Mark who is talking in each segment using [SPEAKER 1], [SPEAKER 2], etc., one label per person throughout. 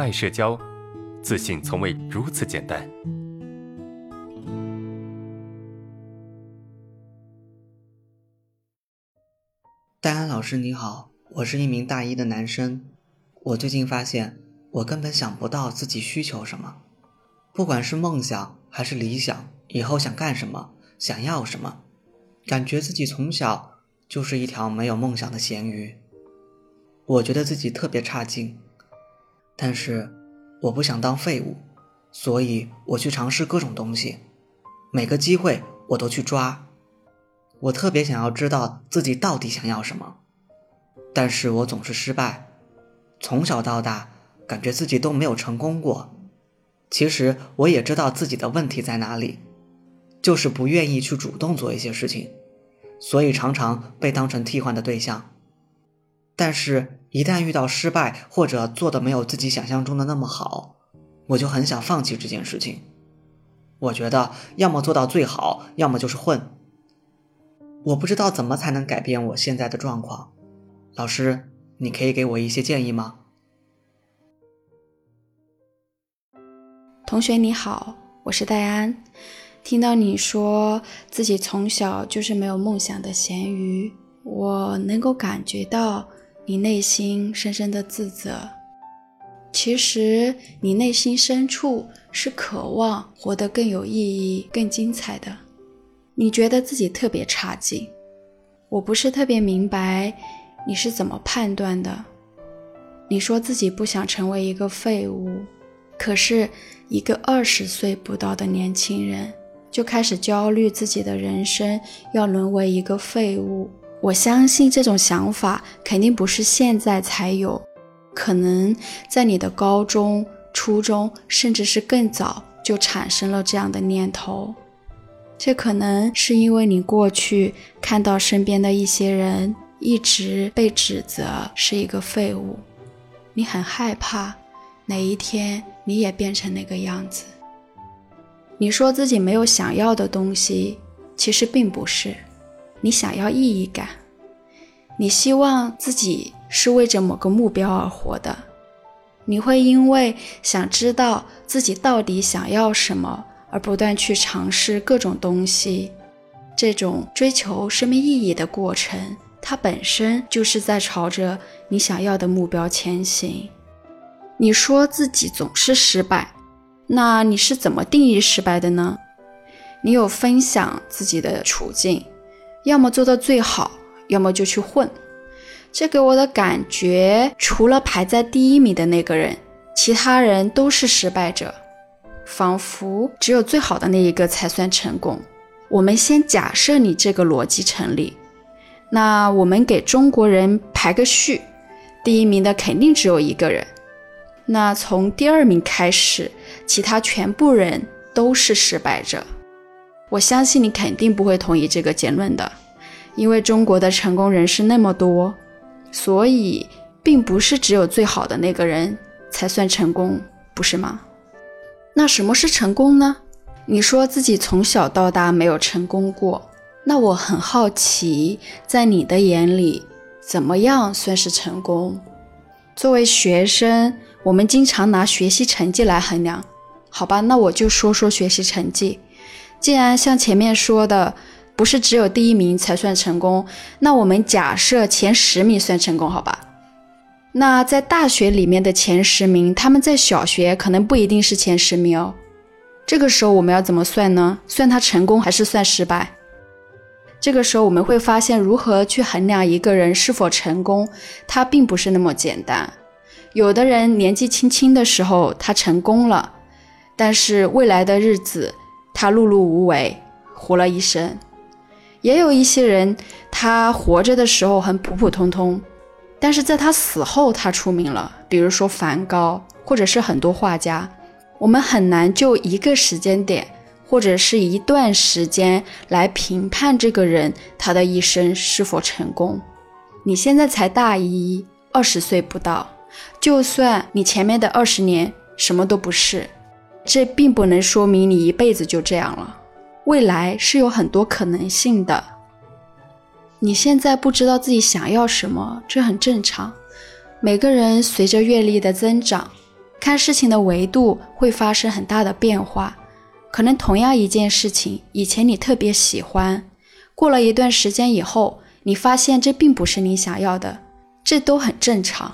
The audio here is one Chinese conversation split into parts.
[SPEAKER 1] 爱社交，自信从未如此简单。
[SPEAKER 2] 戴安老师你好，我是一名大一的男生。我最近发现，我根本想不到自己需求什么，不管是梦想还是理想，以后想干什么，想要什么，感觉自己从小就是一条没有梦想的咸鱼。我觉得自己特别差劲，但是我不想当废物，所以我去尝试各种东西，每个机会我都去抓。我特别想要知道自己到底想要什么，但是我总是失败。从小到大，感觉自己都没有成功过。其实我也知道自己的问题在哪里，就是不愿意去主动做一些事情，所以常常被当成替换的对象。但是，一旦遇到失败或者做的没有自己想象中的那么好，我就很想放弃这件事情。我觉得，要么做到最好，要么就是混。我不知道怎么才能改变我现在的状况，老师，你可以给我一些建议吗？
[SPEAKER 3] 同学你好，我是戴安。听到你说自己从小就是没有梦想的咸鱼，我能够感觉到你内心深深的自责。其实你内心深处是渴望活得更有意义、更精彩的。你觉得自己特别差劲，我不是特别明白你是怎么判断的。你说自己不想成为一个废物，可是一个二十岁不到的年轻人就开始焦虑自己的人生要沦为一个废物。我相信这种想法肯定不是现在才有，可能在你的高中、初中，甚至是更早就产生了这样的念头。这可能是因为你过去看到身边的一些人一直被指责是一个废物，你很害怕哪一天你也变成那个样子。你说自己没有想要的东西，其实并不是，你想要意义感，你希望自己是为着某个目标而活的，你会因为想知道自己到底想要什么。而不断去尝试各种东西，这种追求生命意义的过程，它本身就是在朝着你想要的目标前行。你说自己总是失败，那你是怎么定义失败的呢？你有分享自己的处境，要么做到最好，要么就去混。这给我的感觉，除了排在第一名的那个人，其他人都是失败者。仿佛只有最好的那一个才算成功。我们先假设你这个逻辑成立，那我们给中国人排个序，第一名的肯定只有一个人。那从第二名开始，其他全部人都是失败者。我相信你肯定不会同意这个结论的，因为中国的成功人士那么多，所以并不是只有最好的那个人才算成功，不是吗？那什么是成功呢？你说自己从小到大没有成功过，那我很好奇，在你的眼里，怎么样算是成功？作为学生，我们经常拿学习成绩来衡量，好吧？那我就说说学习成绩。既然像前面说的，不是只有第一名才算成功，那我们假设前十名算成功，好吧？那在大学里面的前十名，他们在小学可能不一定是前十名哦。这个时候我们要怎么算呢？算他成功还是算失败？这个时候我们会发现，如何去衡量一个人是否成功，他并不是那么简单。有的人年纪轻轻的时候他成功了，但是未来的日子他碌碌无为，活了一生；也有一些人，他活着的时候很普普通通。但是在他死后，他出名了。比如说梵高，或者是很多画家，我们很难就一个时间点或者是一段时间来评判这个人他的一生是否成功。你现在才大一，二十岁不到，就算你前面的二十年什么都不是，这并不能说明你一辈子就这样了。未来是有很多可能性的。你现在不知道自己想要什么，这很正常。每个人随着阅历的增长，看事情的维度会发生很大的变化。可能同样一件事情，以前你特别喜欢，过了一段时间以后，你发现这并不是你想要的，这都很正常。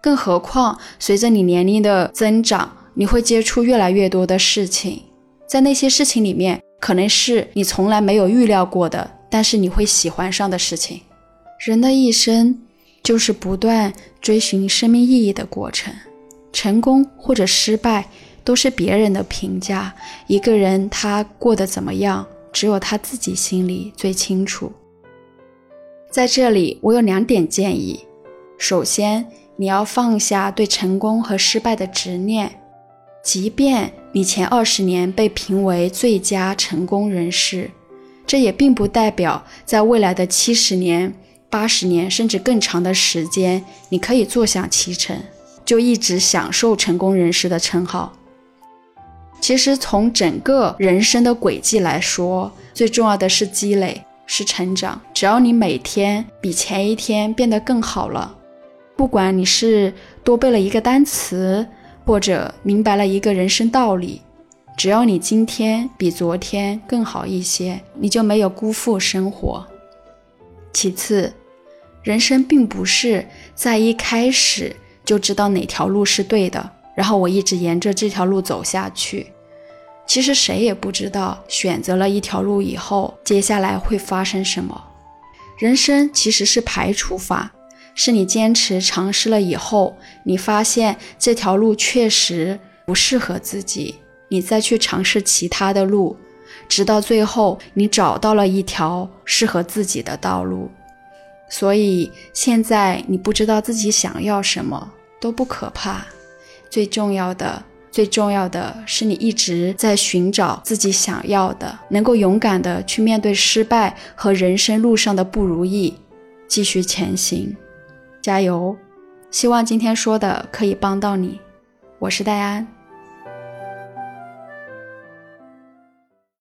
[SPEAKER 3] 更何况，随着你年龄的增长，你会接触越来越多的事情，在那些事情里面，可能是你从来没有预料过的，但是你会喜欢上的事情。人的一生就是不断追寻生命意义的过程，成功或者失败。都是别人的评价，一个人他过得怎么样，只有他自己心里最清楚。在这里，我有两点建议：首先，你要放下对成功和失败的执念，即便你前二十年被评为最佳成功人士，这也并不代表在未来的七十年、八十年甚至更长的时间，你可以坐享其成，就一直享受成功人士的称号。其实从整个人生的轨迹来说，最重要的是积累，是成长。只要你每天比前一天变得更好了，不管你是多背了一个单词，或者明白了一个人生道理，只要你今天比昨天更好一些，你就没有辜负生活。其次，人生并不是在一开始就知道哪条路是对的。然后我一直沿着这条路走下去，其实谁也不知道选择了一条路以后，接下来会发生什么。人生其实是排除法，是你坚持尝试了以后，你发现这条路确实不适合自己，你再去尝试其他的路，直到最后你找到了一条适合自己的道路。所以现在你不知道自己想要什么都不可怕。最重要的，最重要的是你一直在寻找自己想要的，能够勇敢的去面对失败和人生路上的不如意，继续前行，加油！希望今天说的可以帮到你。我是戴安。